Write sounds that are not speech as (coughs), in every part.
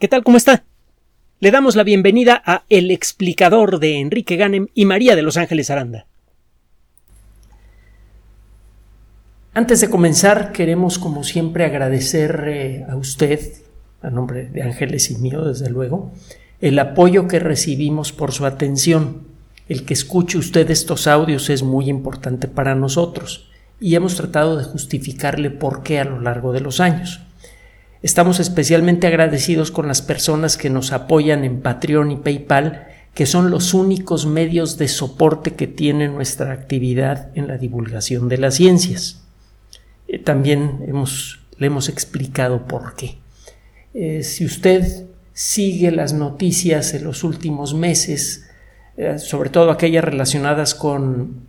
¿Qué tal? ¿Cómo está? Le damos la bienvenida a El explicador de Enrique Ganem y María de Los Ángeles Aranda. Antes de comenzar, queremos, como siempre, agradecer eh, a usted, a nombre de Ángeles y mío, desde luego, el apoyo que recibimos por su atención. El que escuche usted estos audios es muy importante para nosotros y hemos tratado de justificarle por qué a lo largo de los años. Estamos especialmente agradecidos con las personas que nos apoyan en Patreon y PayPal, que son los únicos medios de soporte que tiene nuestra actividad en la divulgación de las ciencias. Eh, también hemos, le hemos explicado por qué. Eh, si usted sigue las noticias en los últimos meses, eh, sobre todo aquellas relacionadas con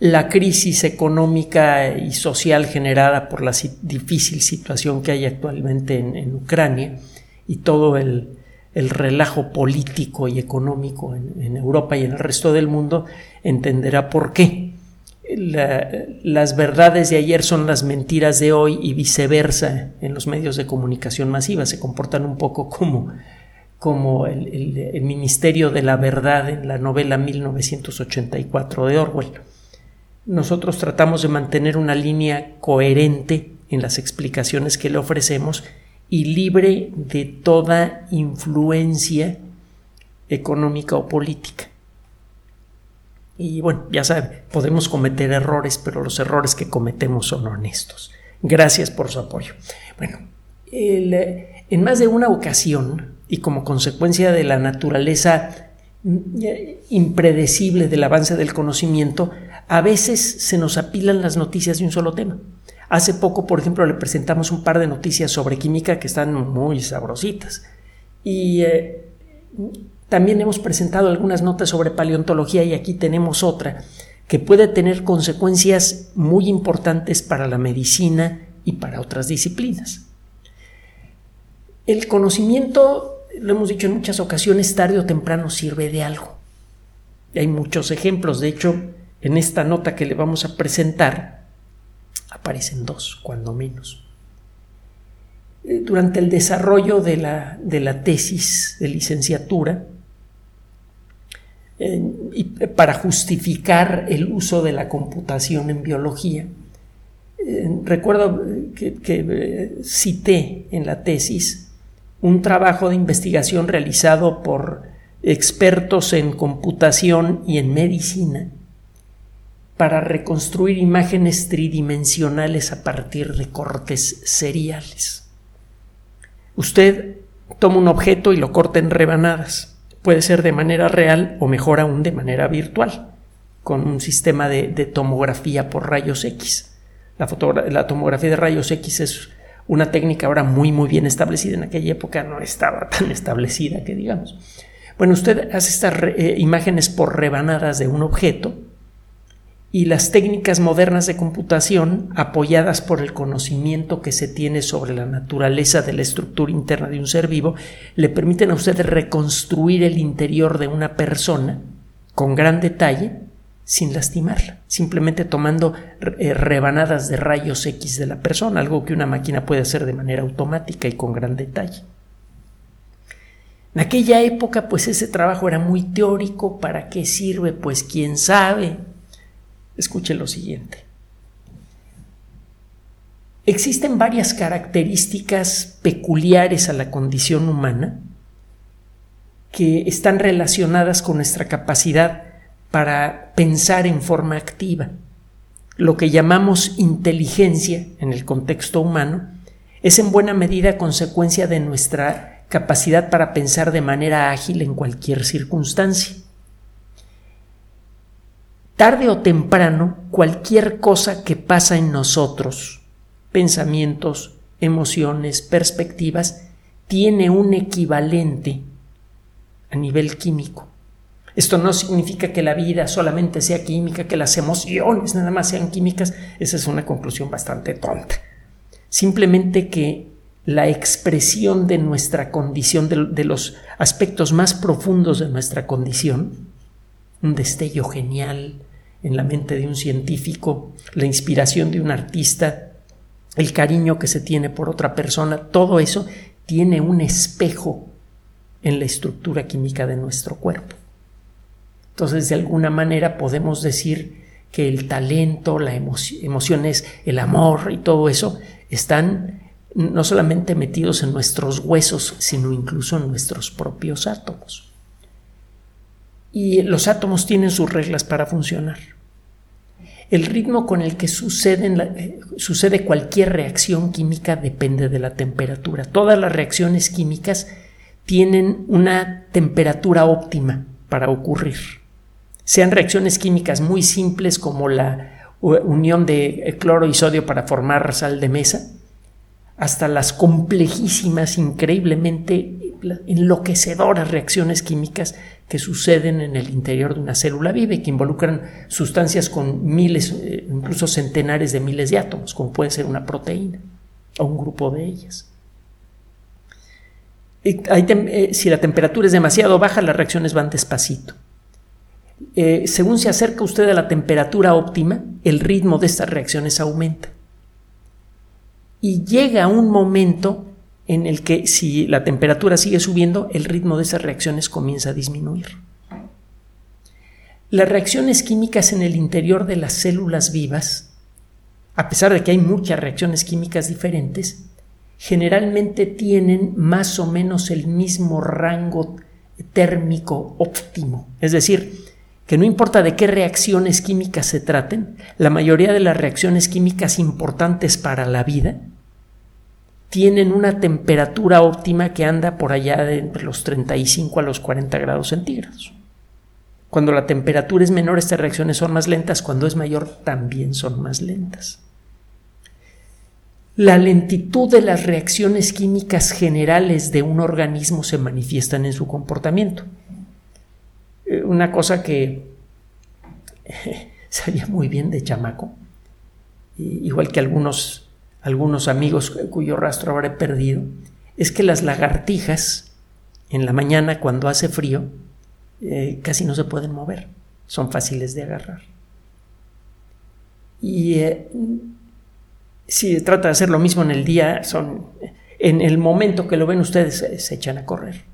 la crisis económica y social generada por la difícil situación que hay actualmente en, Ucrania y todo el, relajo político y económico en, Europa y en el resto del mundo, entenderá por qué. las verdades de ayer son las mentiras de hoy y viceversa en los medios de comunicación masiva. Se comportan un poco como, como el, Ministerio de la Verdad en la novela 1984 de Orwell nosotros tratamos de mantener una línea coherente en las explicaciones que le ofrecemos y libre de toda influencia económica o política. Y bueno, ya sabe, podemos cometer errores, pero los errores que cometemos son honestos. Gracias por su apoyo. Bueno, en más de una ocasión y como consecuencia de la naturaleza impredecible del avance del conocimiento, a veces se nos apilan las noticias de un solo tema. Hace poco, por ejemplo, le presentamos un par de noticias sobre química que están muy sabrositas. Y eh, también hemos presentado algunas notas sobre paleontología y aquí tenemos otra que puede tener consecuencias muy importantes para la medicina y para otras disciplinas. El conocimiento lo hemos dicho en muchas ocasiones, tarde o temprano sirve de algo. hay muchos ejemplos, de hecho, en esta nota que le vamos a presentar aparecen dos, cuando menos. Eh, durante el desarrollo de la, de la tesis de licenciatura, y para justificar el uso de la computación en biología, eh, recuerdo que, eh, cité en la tesis un trabajo de investigación realizado por expertos en computación y en medicina para reconstruir imágenes tridimensionales a partir de cortes seriales. Usted toma un objeto y lo corta en rebanadas. Puede ser de manera real o mejor aún de manera virtual, con un sistema de, tomografía por rayos X. La, tomografía de rayos X es una técnica ahora muy muy bien establecida, en aquella época no estaba tan establecida que digamos. Bueno, usted hace estas eh, imágenes por rebanadas de un objeto y las técnicas modernas de computación, apoyadas por el conocimiento que se tiene sobre la naturaleza de la estructura interna de un ser vivo, le permiten a usted reconstruir el interior de una persona con gran detalle sin lastimarla, simplemente tomando eh, rebanadas de rayos X de la persona, algo que una máquina puede hacer de manera automática y con gran detalle. En aquella época, pues ese trabajo era muy teórico. ¿Para qué sirve? Pues quién sabe. Escuche lo siguiente. Existen varias características peculiares a la condición humana que están relacionadas con nuestra capacidad para pensar en forma activa. Lo que llamamos inteligencia en el contexto humano es en buena medida consecuencia de nuestra capacidad para pensar de manera ágil en cualquier circunstancia. Tarde o temprano, cualquier cosa que pasa en nosotros, pensamientos, emociones, perspectivas, tiene un equivalente a nivel químico. Esto no significa que la vida solamente sea química, que las emociones nada más sean químicas. Esa es una conclusión bastante tonta. Simplemente que la expresión de nuestra condición, de, los aspectos más profundos de nuestra condición, un destello genial en la mente de un científico, la inspiración de un artista, el cariño que se tiene por otra persona, todo eso tiene un espejo en la estructura química de nuestro cuerpo. Entonces, de alguna manera podemos decir que el talento, las emociones, el amor y todo eso están no solamente metidos en nuestros huesos, sino incluso en nuestros propios átomos. Y los átomos tienen sus reglas para funcionar. El ritmo con el que eh, sucede cualquier reacción química depende de la temperatura. Todas las reacciones químicas tienen una temperatura óptima para ocurrir. Sean reacciones químicas muy simples como la unión de cloro y sodio para formar sal de mesa, hasta las complejísimas, increíblemente enloquecedoras reacciones químicas que suceden en el interior de una célula viva y que involucran sustancias con miles, eh, incluso centenares de miles de átomos, como puede ser una proteína o un grupo de ellas. Eh, si la temperatura es demasiado baja, las reacciones van despacito. Eh, según se acerca usted a la temperatura óptima, el ritmo de estas reacciones aumenta y llega un momento en el que si la temperatura sigue subiendo, el ritmo de esas reacciones comienza a disminuir. Las reacciones químicas en el interior de las células vivas, a pesar de que hay muchas reacciones químicas diferentes, generalmente tienen más o menos el mismo rango térmico óptimo. Es decir, que no importa de qué reacciones químicas se traten, la mayoría de las reacciones químicas importantes para la vida tienen una temperatura óptima que anda por allá de entre los 35 a los 40 grados centígrados. Cuando la temperatura es menor, estas reacciones son más lentas, cuando es mayor, también son más lentas. La lentitud de las reacciones químicas generales de un organismo se manifiestan en su comportamiento. Eh, una cosa que (laughs) sabía muy bien de chamaco, igual que algunos, algunos amigos cuyo rastro habré perdido, es que las lagartijas en la mañana cuando hace frío eh, casi no se pueden mover, son fáciles de agarrar. Y eh, si trata de hacer lo mismo en el día, son en el momento que lo ven ustedes se echan a correr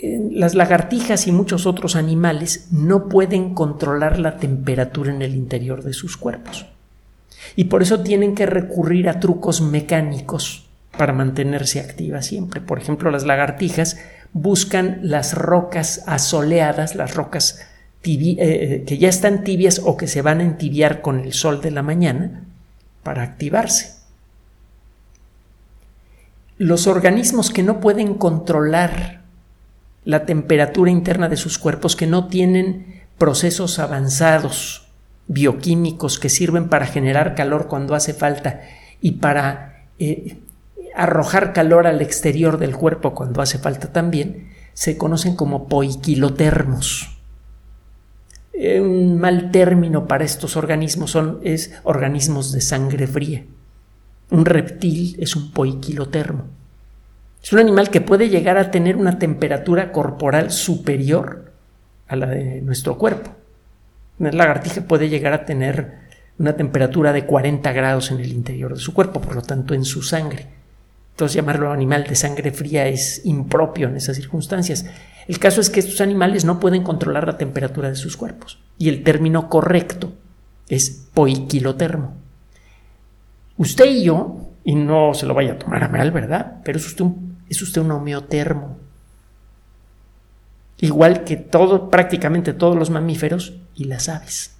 las lagartijas y muchos otros animales no pueden controlar la temperatura en el interior de sus cuerpos. Y por eso tienen que recurrir a trucos mecánicos para mantenerse activas siempre. Por ejemplo, las lagartijas buscan las rocas asoleadas, las rocas eh, eh, que ya están tibias o que se van a entibiar con el sol de la mañana para activarse. Los organismos que no pueden controlar la temperatura interna de sus cuerpos que no tienen procesos avanzados bioquímicos que sirven para generar calor cuando hace falta y para eh, arrojar calor al exterior del cuerpo cuando hace falta también, se conocen como poiquilotermos. Eh, un mal término para estos organismos son es organismos de sangre fría. Un reptil es un poiquilotermo. Es un animal que puede llegar a tener una temperatura corporal superior a la de nuestro cuerpo. Una lagartija puede llegar a tener una temperatura de 40 grados en el interior de su cuerpo, por lo tanto en su sangre. Entonces llamarlo animal de sangre fría es impropio en esas circunstancias. El caso es que estos animales no pueden controlar la temperatura de sus cuerpos y el término correcto es poiquilotermo. Usted y yo, y no se lo vaya a tomar a mal, ¿verdad? Pero es usted un es usted un homeotermo. Igual que prácticamente todos los mamíferos y las aves.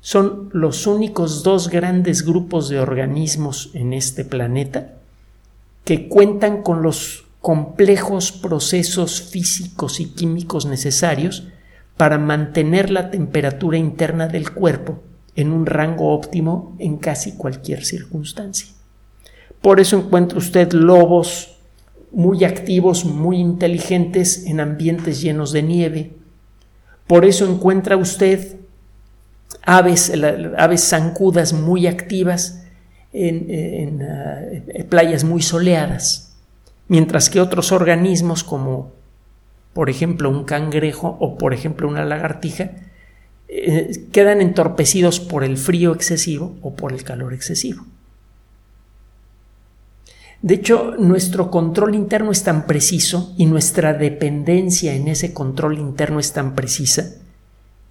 Son los únicos dos grandes grupos de organismos en este planeta que cuentan con los complejos procesos físicos y químicos necesarios para mantener la temperatura interna del cuerpo en un rango óptimo en casi cualquier circunstancia. Por eso encuentra usted lobos muy activos, muy inteligentes en ambientes llenos de nieve. Por eso encuentra usted aves, aves zancudas muy activas en, eh, playas muy soleadas, mientras que otros organismos como por ejemplo un cangrejo o por ejemplo una lagartija eh, quedan entorpecidos por el frío excesivo o por el calor excesivo. De hecho, nuestro control interno es tan preciso y nuestra dependencia en ese control interno es tan precisa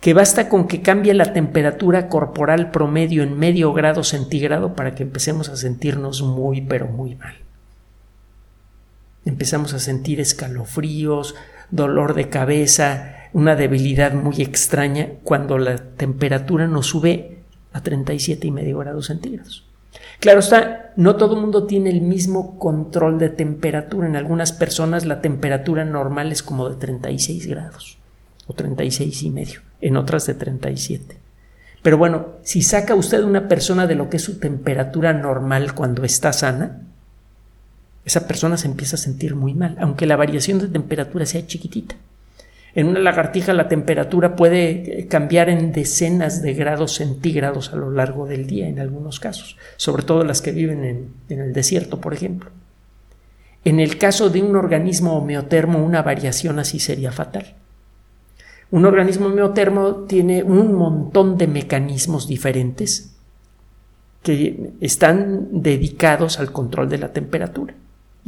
que basta con que cambie la temperatura corporal promedio en medio grado centígrado para que empecemos a sentirnos muy, pero muy mal. Empezamos a sentir escalofríos, dolor de cabeza, una debilidad muy extraña cuando la temperatura nos sube a 37 y medio grados centígrados. Claro está, no todo el mundo tiene el mismo control de temperatura. En algunas personas la temperatura normal es como de 36 grados o 36 y medio, en otras de 37. Pero bueno, si saca usted una persona de lo que es su temperatura normal cuando está sana, esa persona se empieza a sentir muy mal, aunque la variación de temperatura sea chiquitita. En una lagartija la temperatura puede eh, cambiar en decenas de grados centígrados a lo largo del día en algunos casos, sobre todo las que viven en, en el desierto, por ejemplo. En el caso de un organismo homeotermo, una variación así sería fatal. Un organismo homeotermo tiene un montón de mecanismos diferentes que están dedicados al control de la temperatura.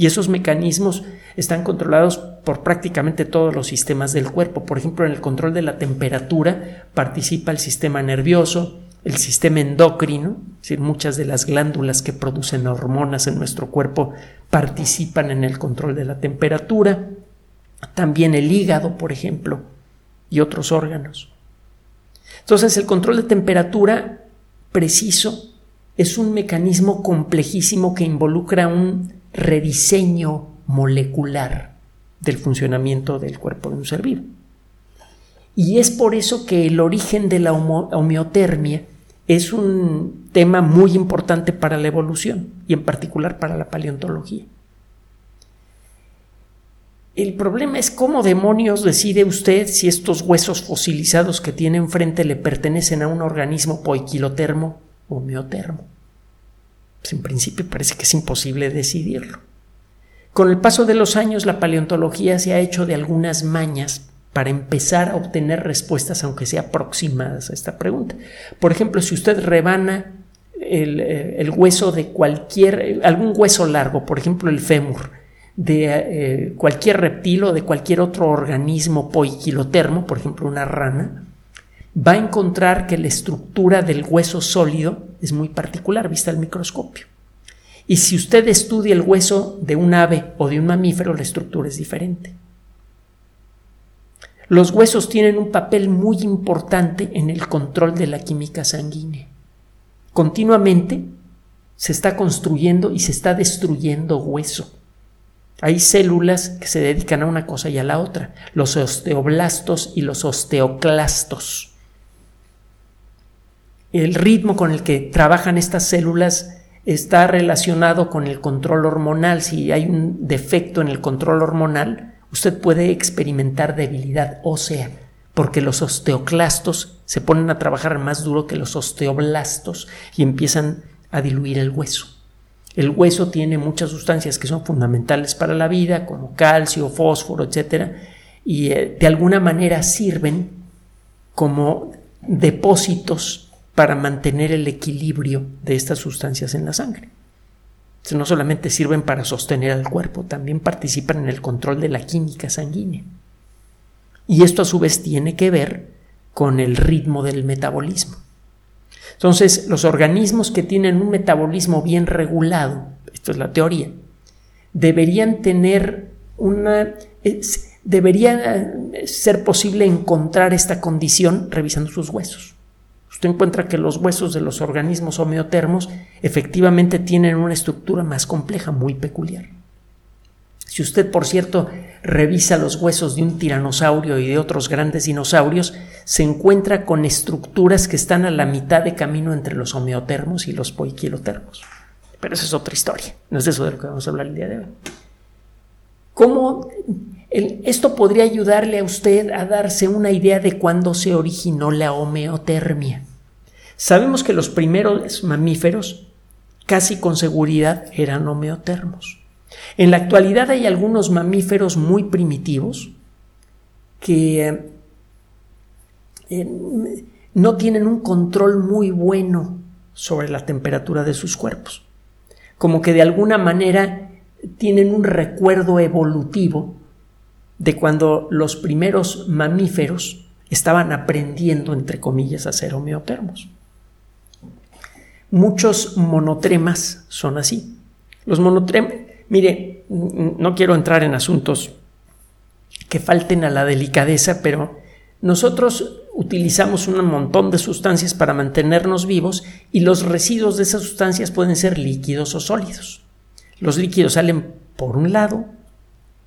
Y esos mecanismos están controlados por prácticamente todos los sistemas del cuerpo. Por ejemplo, en el control de la temperatura participa el sistema nervioso, el sistema endocrino, es decir, muchas de las glándulas que producen hormonas en nuestro cuerpo participan en el control de la temperatura, también el hígado, por ejemplo, y otros órganos. Entonces, el control de temperatura preciso es un mecanismo complejísimo que involucra un rediseño molecular del funcionamiento del cuerpo de un ser vivo. Y es por eso que el origen de la homeotermia es un tema muy importante para la evolución y en particular para la paleontología. El problema es cómo demonios decide usted si estos huesos fosilizados que tiene enfrente le pertenecen a un organismo poiquilotermo homeotermo. En principio parece que es imposible decidirlo. Con el paso de los años la paleontología se ha hecho de algunas mañas para empezar a obtener respuestas aunque sea aproximadas a esta pregunta. Por ejemplo, si usted rebana el, eh, hueso de cualquier, algún hueso largo, por ejemplo el fémur, de eh, cualquier reptil o de cualquier otro organismo poiquilotermo, por ejemplo una rana, va a encontrar que la estructura del hueso sólido es muy particular vista al microscopio. Y si usted estudia el hueso de un ave o de un mamífero, la estructura es diferente. Los huesos tienen un papel muy importante en el control de la química sanguínea. Continuamente se está construyendo y se está destruyendo hueso. Hay células que se dedican a una cosa y a la otra, los osteoblastos y los osteoclastos el ritmo con el que trabajan estas células está relacionado con el control hormonal. Si hay un defecto en el control hormonal, usted puede experimentar debilidad ósea, porque los osteoclastos se ponen a trabajar más duro que los osteoblastos y empiezan a diluir el hueso. El hueso tiene muchas sustancias que son fundamentales para la vida, como calcio, fósforo, etc. Y eh, de alguna manera sirven como depósitos para mantener el equilibrio de estas sustancias en la sangre. No solamente sirven para sostener al cuerpo, también participan en el control de la química sanguínea. Y esto a su vez tiene que ver con el ritmo del metabolismo. Entonces, los organismos que tienen un metabolismo bien regulado, esto es la teoría, deberían tener una... debería ser posible encontrar esta condición revisando sus huesos usted encuentra que los huesos de los organismos homeotermos efectivamente tienen una estructura más compleja, muy peculiar. Si usted, por cierto, revisa los huesos de un tiranosaurio y de otros grandes dinosaurios, se encuentra con estructuras que están a la mitad de camino entre los homeotermos y los poiquilotermos. Pero esa es otra historia, no es de eso de lo que vamos a hablar el día de hoy. ¿Cómo esto podría ayudarle a usted a darse una idea de cuándo se originó la homeotermia? Sabemos que los primeros mamíferos casi con seguridad eran homeotermos. En la actualidad hay algunos mamíferos muy primitivos que eh, no tienen un control muy bueno sobre la temperatura de sus cuerpos. Como que de alguna manera tienen un recuerdo evolutivo de cuando los primeros mamíferos estaban aprendiendo, entre comillas, a ser homeotermos. Muchos monotremas son así. Los monotremas, mire, no quiero entrar en asuntos que falten a la delicadeza, pero nosotros utilizamos un montón de sustancias para mantenernos vivos y los residuos de esas sustancias pueden ser líquidos o sólidos. Los líquidos salen por un lado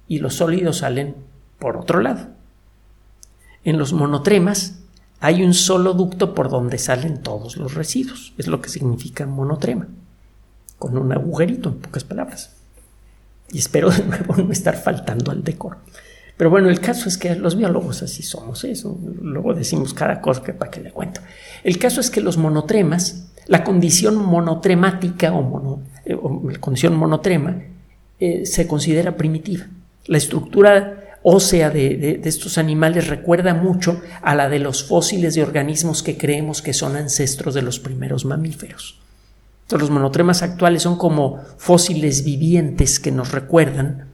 y los sólidos salen por otro lado. En los monotremas hay un solo ducto por donde salen todos los residuos. Es lo que significa monotrema. Con un agujerito, en pocas palabras. Y espero de nuevo no estar faltando al decoro. Pero bueno, el caso es que los biólogos así somos eso. Luego decimos cada cosa que para que le cuento. El caso es que los monotremas, la condición monotremática o, eh, la condición monotrema, eh, se considera primitiva. La estructura ósea de, estos animales recuerda mucho a la de los fósiles de organismos que creemos que son ancestros de los primeros mamíferos. los monotremas actuales son como fósiles vivientes que nos recuerdan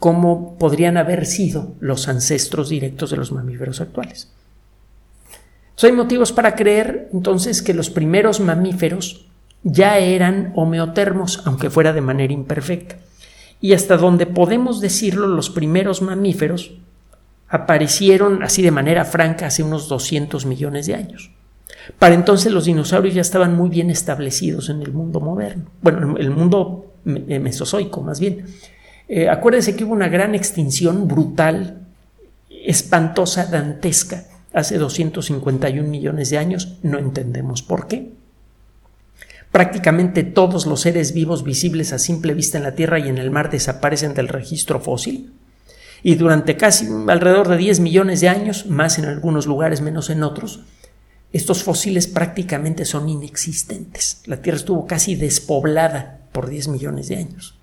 cómo podrían haber sido los ancestros directos de los mamíferos actuales. hay motivos para creer entonces que los primeros mamíferos ya eran homeotermos, aunque fuera de manera imperfecta y hasta donde podemos decirlo, los primeros mamíferos aparecieron así de manera franca hace unos 200 millones de años. Para entonces los dinosaurios ya estaban muy bien establecidos en el mundo moderno, bueno, el mundo eh, mesozoico más bien. Eh, acuérdense que hubo una gran extinción brutal, espantosa, dantesca, hace 251 millones de años, no entendemos por qué. Prácticamente todos los seres vivos visibles a simple vista en la Tierra y en el mar desaparecen del registro fósil. Y durante casi alrededor de 10 millones de años, más en algunos lugares, menos en otros, estos fósiles prácticamente son inexistentes. La Tierra estuvo casi despoblada por 10 millones de años.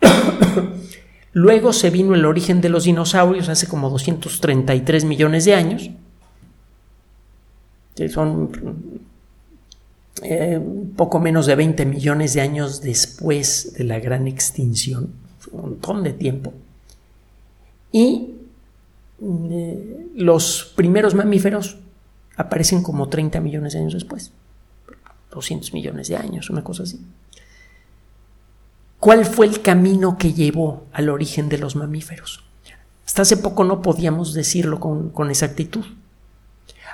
(coughs) Luego se vino el origen de los dinosaurios hace como 233 millones de años son eh, poco menos de 20 millones de años después de la gran extinción, un montón de tiempo. Y eh, los primeros mamíferos aparecen como 30 millones de años después, 200 millones de años, una cosa así. ¿Cuál fue el camino que llevó al origen de los mamíferos? Hasta hace poco no podíamos decirlo con exactitud.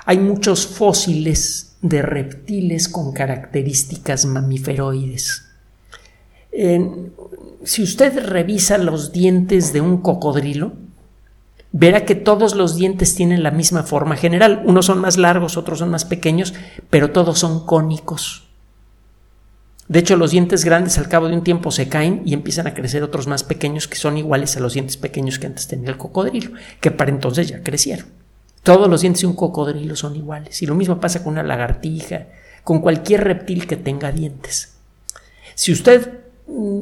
Hay muchos fósiles de reptiles con características mamiferoides. si usted revisa los dientes de un cocodrilo, verá que todos los dientes tienen la misma forma general. Unos son más largos, otros son más pequeños, pero todos son cónicos. De hecho, los dientes grandes al cabo de un tiempo se caen y empiezan a crecer otros más pequeños que son iguales a los dientes pequeños que antes tenía el cocodrilo, que para entonces ya crecieron. Todos los dientes de un cocodrilo son iguales. Y lo mismo pasa con una lagartija, con cualquier reptil que tenga dientes. Si usted mm,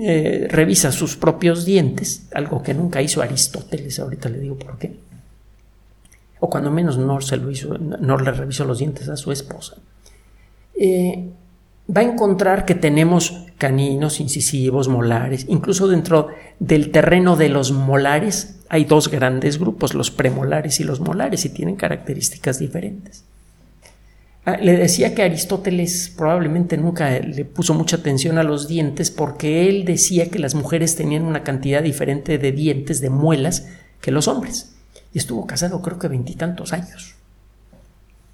eh, revisa sus propios dientes, algo que nunca hizo Aristóteles, ahorita le digo por qué, o cuando menos no se lo hizo, le revisó los dientes a su esposa, eh, va a encontrar que tenemos caninos, incisivos, molares, incluso dentro del terreno de los molares hay dos grandes grupos, los premolares y los molares, y tienen características diferentes. Ah, le decía que Aristóteles probablemente nunca le puso mucha atención a los dientes porque él decía que las mujeres tenían una cantidad diferente de dientes, de muelas, que los hombres. Y estuvo casado creo que veintitantos años.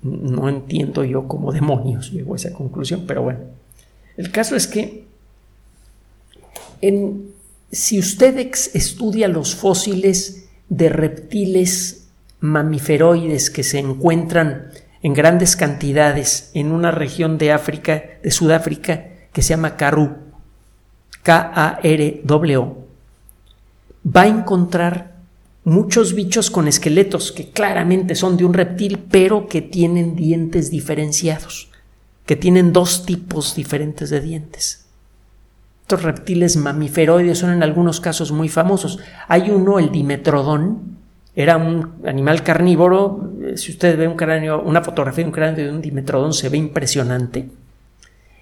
No entiendo yo cómo demonios llegó a esa conclusión, pero bueno. El caso es que en, si usted estudia los fósiles de reptiles mamiferoides que se encuentran en grandes cantidades en una región de África, de Sudáfrica, que se llama Karoo, K-A-R-W, va a encontrar muchos bichos con esqueletos que claramente son de un reptil, pero que tienen dientes diferenciados, que tienen dos tipos diferentes de dientes. Estos reptiles mamiferoides son en algunos casos muy famosos. Hay uno, el dimetrodón, era un animal carnívoro. Si usted ve un cráneo, una fotografía de un cráneo de un dimetrodón, se ve impresionante.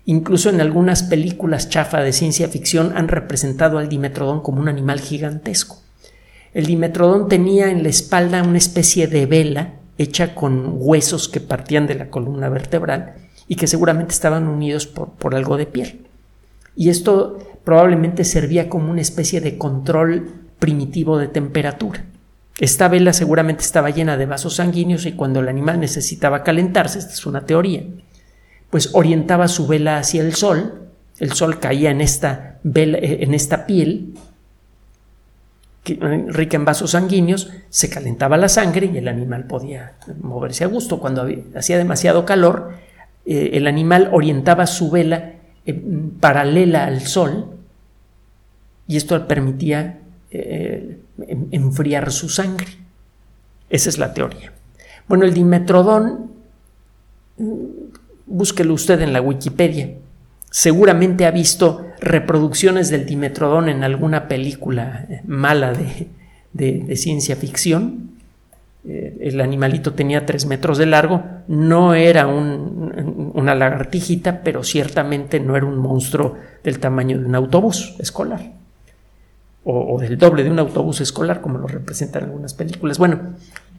Incluso en algunas películas chafa de ciencia ficción han representado al dimetrodón como un animal gigantesco. El dimetrodón tenía en la espalda una especie de vela hecha con huesos que partían de la columna vertebral y que seguramente estaban unidos por, por algo de piel. Y esto probablemente servía como una especie de control primitivo de temperatura. Esta vela seguramente estaba llena de vasos sanguíneos y cuando el animal necesitaba calentarse, esta es una teoría, pues orientaba su vela hacia el sol, el sol caía en esta, vela, eh, en esta piel eh, rica en vasos sanguíneos, se calentaba la sangre y el animal podía moverse a gusto. Cuando hacía demasiado calor, eh, el animal orientaba su vela paralela al sol y esto permitía enfriar su sangre. Esa es la teoría. Bueno, el dimetrodón, búsquelo usted en la Wikipedia. Seguramente ha visto reproducciones del dimetrodón en alguna película eh, mala de, ciencia ficción. Eh, el animalito tenía tres metros de largo, no era una lagartijita, pero ciertamente no era un monstruo del tamaño de un autobús escolar o, del doble de un autobús escolar, como lo representan algunas películas. Bueno,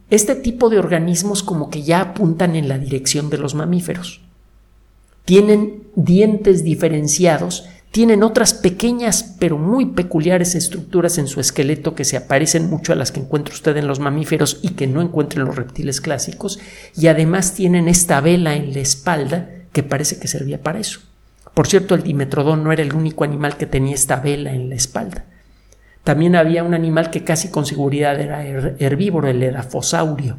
este tipo de organismos como que ya apuntan en la dirección de los mamíferos. Tienen dientes diferenciados, tienen otras pequeñas pero muy peculiares estructuras en su esqueleto que se aparecen mucho a las que encuentra usted en los mamíferos y que no encuentra en los reptiles clásicos, y además tienen esta vela en la espalda que parece que servía para eso. Por cierto, el dimetrodón no era el único animal que tenía esta vela en la espalda. También había un animal que casi con seguridad era herbívoro, el edafosaurio.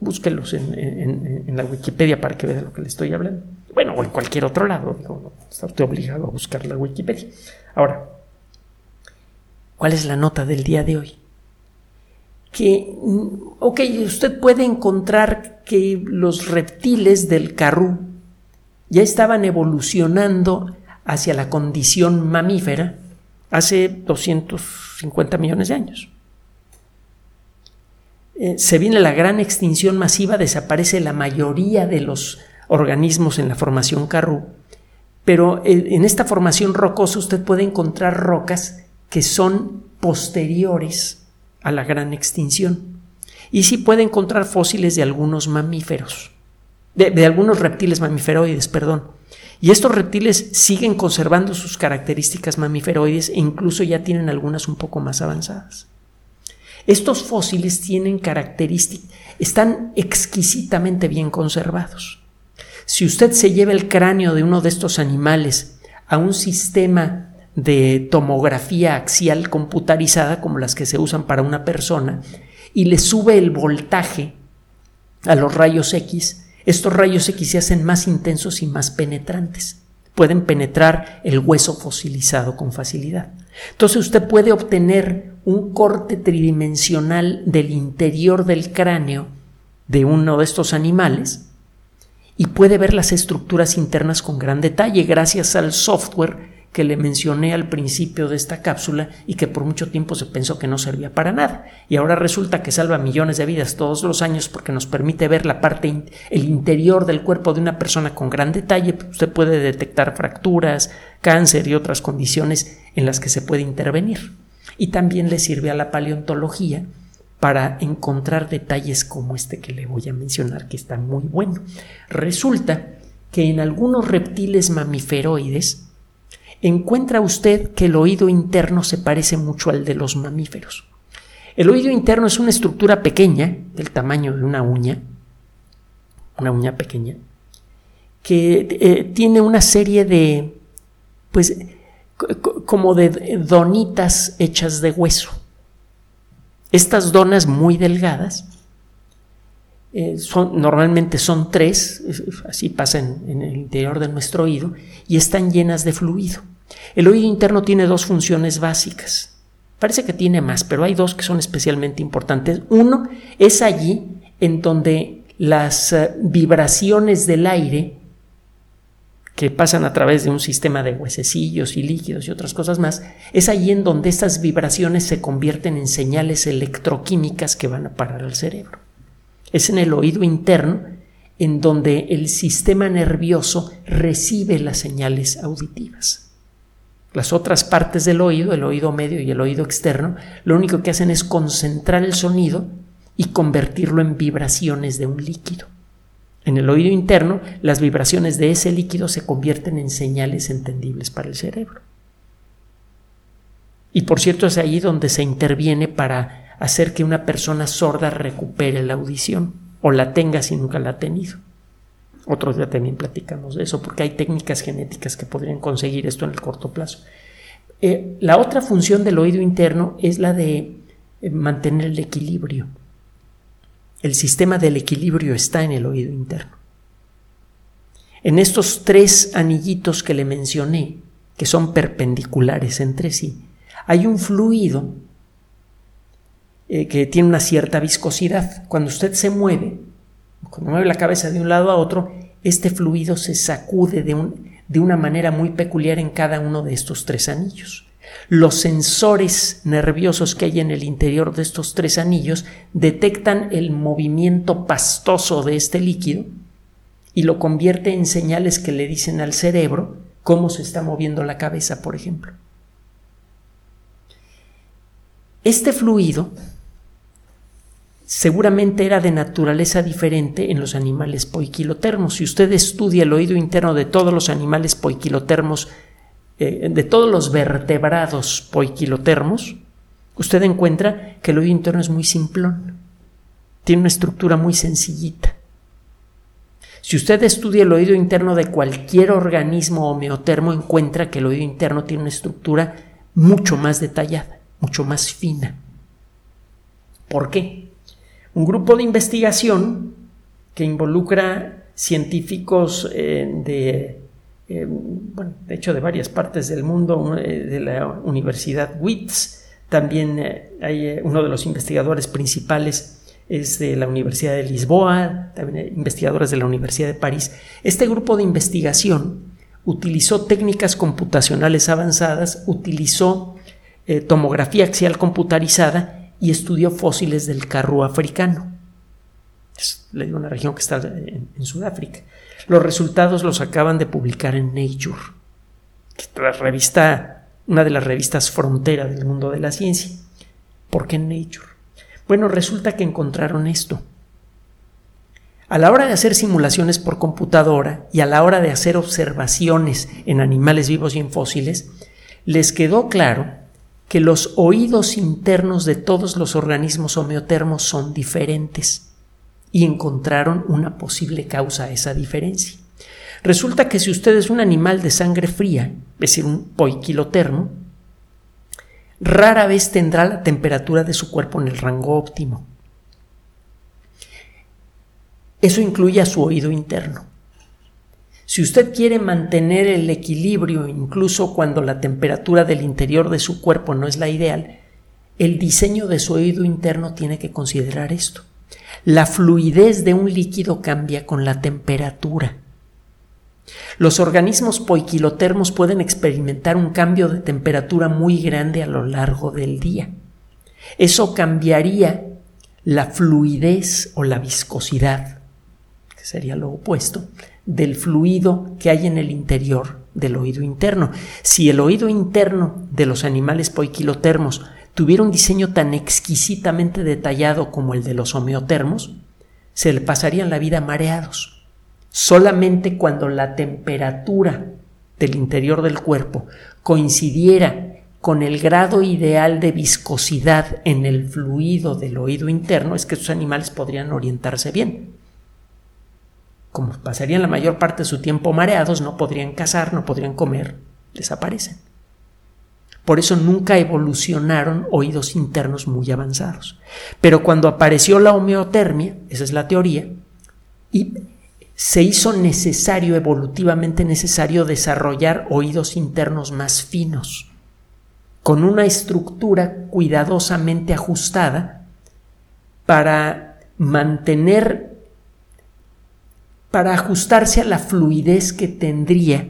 Búsquelos en, la Wikipedia para que vea de lo que le estoy hablando. Bueno, o en cualquier otro lado. no está obligado a buscar la Wikipedia. Ahora, ¿cuál es la nota del día de hoy? Que, mm, ok, usted puede encontrar que los reptiles del carrú ya estaban evolucionando hacia la condición mamífera hace 250 millones de años. Eh, se viene la gran extinción masiva, desaparece la mayoría de los organismos en la formación Carrú, pero en esta formación rocosa usted puede encontrar rocas que son posteriores a la gran extinción. Y sí puede encontrar fósiles de algunos mamíferos, de, de algunos reptiles mamíferoides, perdón. Y estos reptiles siguen conservando sus características mamíferoides e incluso ya tienen algunas un poco más avanzadas. Estos fósiles tienen características, están exquisitamente bien conservados. Si usted se lleva el cráneo de uno de estos animales a un sistema de tomografía axial computarizada como las que se usan para una persona y le sube el voltaje a los rayos X, estos rayos X se hacen más intensos y más penetrantes. Pueden penetrar el hueso fosilizado con facilidad. Entonces usted puede obtener un corte tridimensional del interior del cráneo de uno de estos animales y puede ver las estructuras internas con gran detalle gracias al software que le mencioné al principio de esta cápsula y que por mucho tiempo se pensó que no servía para nada. Y ahora resulta que salva millones de vidas todos los años porque nos permite ver la parte, el interior del cuerpo de una persona con gran detalle. Usted puede detectar fracturas, cáncer y otras condiciones en las que se puede intervenir. Y también le sirve a la paleontología para encontrar detalles como este que le voy a mencionar, que está muy bueno. Resulta que en algunos reptiles mamiferoides, encuentra usted que el oído interno se parece mucho al de los mamíferos. El oído interno es una estructura pequeña, del tamaño de una uña, una uña pequeña, que eh, tiene una serie de, pues, como de donitas hechas de hueso. Estas donas muy delgadas, eh, son, normalmente son tres, así pasa en el interior de nuestro oído, y están llenas de fluido. El oído interno tiene dos funciones básicas. Parece que tiene más, pero hay dos que son especialmente importantes. Uno es allí en donde las eh, vibraciones del aire que pasan a través de un sistema de huesecillos y líquidos y otras cosas más, es allí en donde estas vibraciones se convierten en señales electroquímicas que van a parar al cerebro. Es en el oído interno en donde el sistema nervioso recibe las señales auditivas. Las otras partes del oído, el oído medio y el oído externo, lo único que hacen es concentrar el sonido y convertirlo en vibraciones de un líquido. En el oído interno, las vibraciones de ese líquido se convierten en señales entendibles para el cerebro. Y por cierto, es ahí donde se interviene para hacer que una persona sorda recupere la audición o la tenga si nunca la ha tenido. Otros día también platicamos de eso, porque hay técnicas genéticas que podrían conseguir esto en el corto plazo. Eh, la otra función del oído interno es la de eh, mantener el equilibrio. El sistema del equilibrio está en el oído interno. En estos tres anillitos que le mencioné, que son perpendiculares entre sí, hay un fluido eh, que tiene una cierta viscosidad. Cuando usted se mueve, cuando mueve la cabeza de un lado a otro, este fluido se sacude de, de una manera muy peculiar en cada uno de estos tres anillos. Los sensores nerviosos que hay en el interior de estos tres anillos detectan el movimiento pastoso de este líquido y lo convierte en señales que le dicen al cerebro cómo se está moviendo la cabeza, por ejemplo. Este fluido seguramente era de naturaleza diferente en los animales poiquilotermos. Si usted estudia el oído interno de todos los animales poiquilotermos eh, de todos los vertebrados poiquilotermos, usted encuentra que el oído interno es muy simplón. Tiene una estructura muy sencillita. Si usted estudia el oído interno de cualquier organismo homeotermo, encuentra que el oído interno tiene una estructura mucho más detallada, mucho más fina. ¿Por qué? Un grupo de investigación que involucra científicos eh, de eh, bueno, de hecho de varias partes del mundo, eh, de la Universidad WITS, también eh, hay uno de los investigadores principales es de la Universidad de Lisboa, también investigadores de la Universidad de París. Este grupo de investigación utilizó técnicas computacionales avanzadas, utilizó tomografía axial computarizada y estudió fósiles del carro africano. Es una región que está en Sudáfrica. Los resultados los acaban de publicar en Nature, la revista, una de las revistas frontera del mundo de la ciencia. ¿Por qué Nature? Bueno, resulta que encontraron esto. A la hora de hacer simulaciones por computadora y a la hora de hacer observaciones en animales vivos y en fósiles, les quedó claro que los oídos internos de todos los organismos homeotermos son diferentes y encontraron una posible causa a esa diferencia. Resulta que si usted es un animal de sangre fría, es decir, un poiquilotermo, rara vez tendrá la temperatura de su cuerpo en el rango óptimo. Eso incluye a su oído interno. Si usted quiere mantener el equilibrio incluso cuando la temperatura del interior de su cuerpo no es la ideal, el diseño de su oído interno tiene que considerar esto. La fluidez de un líquido cambia con la temperatura. Los organismos poiquilotermos pueden experimentar un cambio de temperatura muy grande a lo largo del día. Eso cambiaría la fluidez o la viscosidad, que sería lo opuesto, del fluido que hay en el interior del oído interno. Si el oído interno de los animales poiquilotermos tuviera un diseño tan exquisitamente detallado como el de los homeotermos, se le pasarían la vida mareados. Solamente cuando la temperatura del interior del cuerpo coincidiera con el grado ideal de viscosidad en el fluido del oído interno es que estos animales podrían orientarse bien. Como pasarían la mayor parte de su tiempo mareados, no podrían cazar, no podrían comer, desaparecen. Por eso nunca evolucionaron oídos internos muy avanzados. Pero cuando apareció la homeotermia, esa es la teoría, y se hizo necesario, evolutivamente necesario, desarrollar oídos internos más finos, con una estructura cuidadosamente ajustada para mantener, para ajustarse a la fluidez que tendría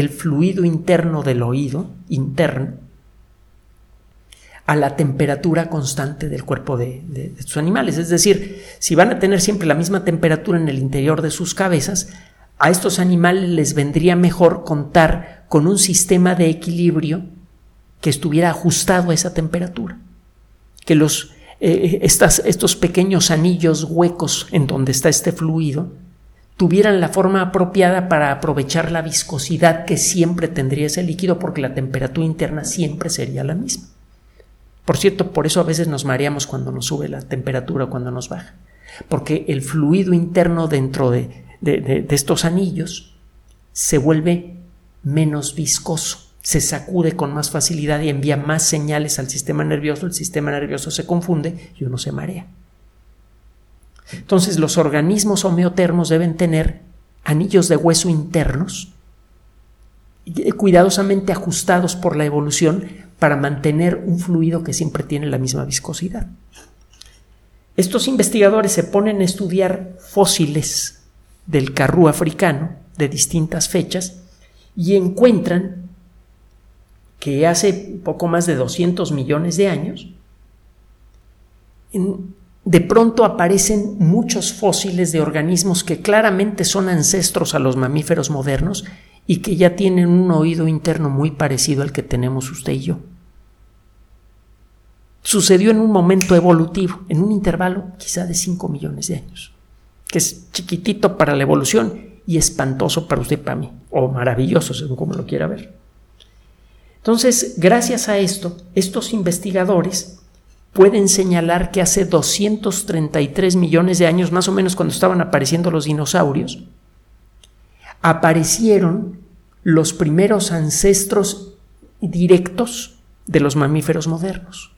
el fluido interno del oído interno a la temperatura constante del cuerpo de, estos animales. Es decir, si van a tener siempre la misma temperatura en el interior de sus cabezas, a estos animales les vendría mejor contar con un sistema de equilibrio que estuviera ajustado a esa temperatura. Que los, eh, estos pequeños anillos huecos en donde está este fluido tuvieran la forma apropiada para aprovechar la viscosidad que siempre tendría ese líquido porque la temperatura interna siempre sería la misma. Por cierto, por eso a veces nos mareamos cuando nos sube la temperatura o cuando nos baja, porque el fluido interno dentro de, de, estos anillos se vuelve menos viscoso, se sacude con más facilidad y envía más señales al sistema nervioso, el sistema nervioso se confunde y uno se marea. Entonces los organismos homeotermos deben tener anillos de hueso internos cuidadosamente ajustados por la evolución para mantener un fluido que siempre tiene la misma viscosidad. Estos investigadores se ponen a estudiar fósiles del carrú africano de distintas fechas y encuentran que hace poco más de 200 millones de años, de pronto aparecen muchos fósiles de organismos que claramente son ancestros a los mamíferos modernos y que ya tienen un oído interno muy parecido al que tenemos usted y yo. Sucedió en un momento evolutivo, en un intervalo quizá de 5 millones de años que es chiquitito para la evolución y espantoso para usted, para mí, o maravilloso, según como lo quiera ver. Entonces, gracias a esto, estos investigadores pueden señalar que hace 233 millones de años, más o menos cuando estaban apareciendo los dinosaurios, aparecieron los primeros ancestros directos de los mamíferos modernos.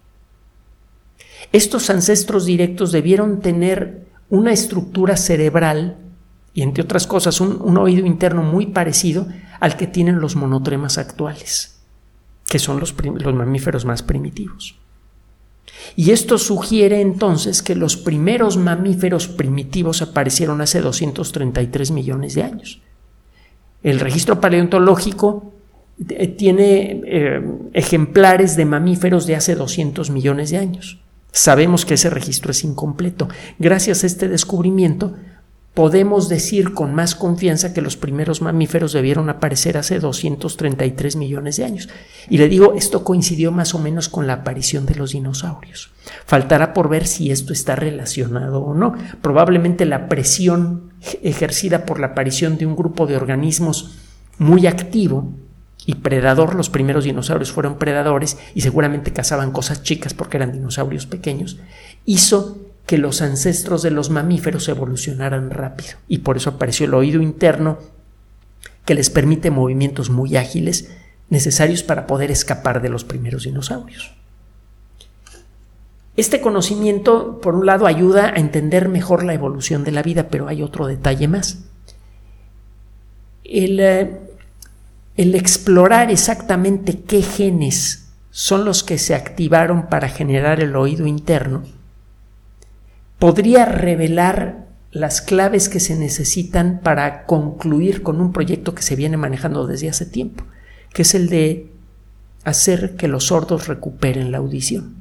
Estos ancestros directos debieron tener una estructura cerebral y, entre otras cosas, un, oído interno muy parecido al que tienen los monotremas actuales, que son los, mamíferos más primitivos. Y esto sugiere entonces que los primeros mamíferos primitivos aparecieron hace 233 millones de años. El registro paleontológico eh, tiene eh, ejemplares de mamíferos de hace 200 millones de años. Sabemos que ese registro es incompleto. Gracias a este descubrimiento, podemos decir con más confianza que los primeros mamíferos debieron aparecer hace 233 millones de años. Y le digo, esto coincidió más o menos con la aparición de los dinosaurios. Faltará por ver si esto está relacionado o no. Probablemente la presión ejercida por la aparición de un grupo de organismos muy activo y predador, los primeros dinosaurios fueron predadores y seguramente cazaban cosas chicas porque eran dinosaurios pequeños, hizo que los ancestros de los mamíferos evolucionaran rápido y por eso apareció el oído interno que les permite movimientos muy ágiles necesarios para poder escapar de los primeros dinosaurios. Este conocimiento, por un lado, ayuda a entender mejor la evolución de la vida, pero hay otro detalle más. El, eh, el explorar exactamente qué genes son los que se activaron para generar el oído interno, podría revelar las claves que se necesitan para concluir con un proyecto que se viene manejando desde hace tiempo, que es el de hacer que los sordos recuperen la audición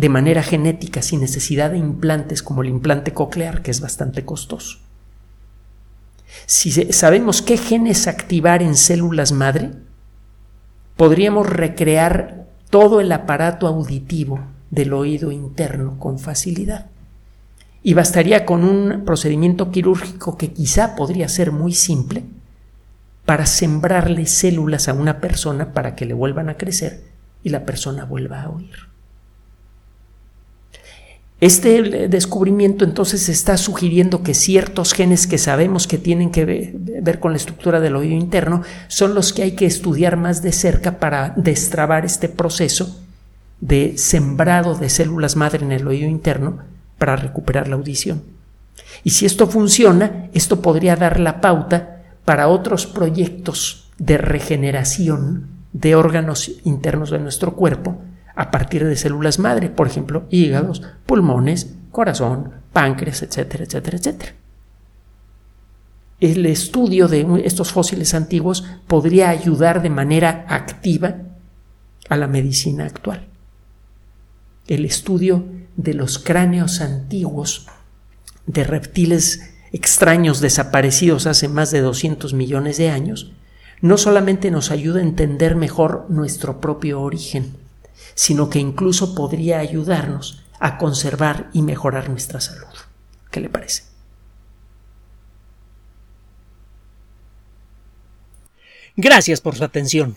de manera genética sin necesidad de implantes como el implante coclear, que es bastante costoso. Si sabemos qué genes activar en células madre, podríamos recrear todo el aparato auditivo del oído interno con facilidad. Y bastaría con un procedimiento quirúrgico que quizá podría ser muy simple para sembrarle células a una persona para que le vuelvan a crecer y la persona vuelva a oír. Este descubrimiento entonces está sugiriendo que ciertos genes que sabemos que tienen que ver con la estructura del oído interno son los que hay que estudiar más de cerca para destrabar este proceso de sembrado de células madre en el oído interno para recuperar la audición. Y si esto funciona, esto podría dar la pauta para otros proyectos de regeneración de órganos internos de nuestro cuerpo a partir de células madre, por ejemplo, hígados, pulmones, corazón, páncreas, etcétera, etcétera, etcétera. El estudio de estos fósiles antiguos podría ayudar de manera activa a la medicina actual. El estudio de los cráneos antiguos de reptiles extraños desaparecidos hace más de 200 millones de años, no solamente nos ayuda a entender mejor nuestro propio origen, sino que incluso podría ayudarnos a conservar y mejorar nuestra salud. ¿Qué le parece? Gracias por su atención.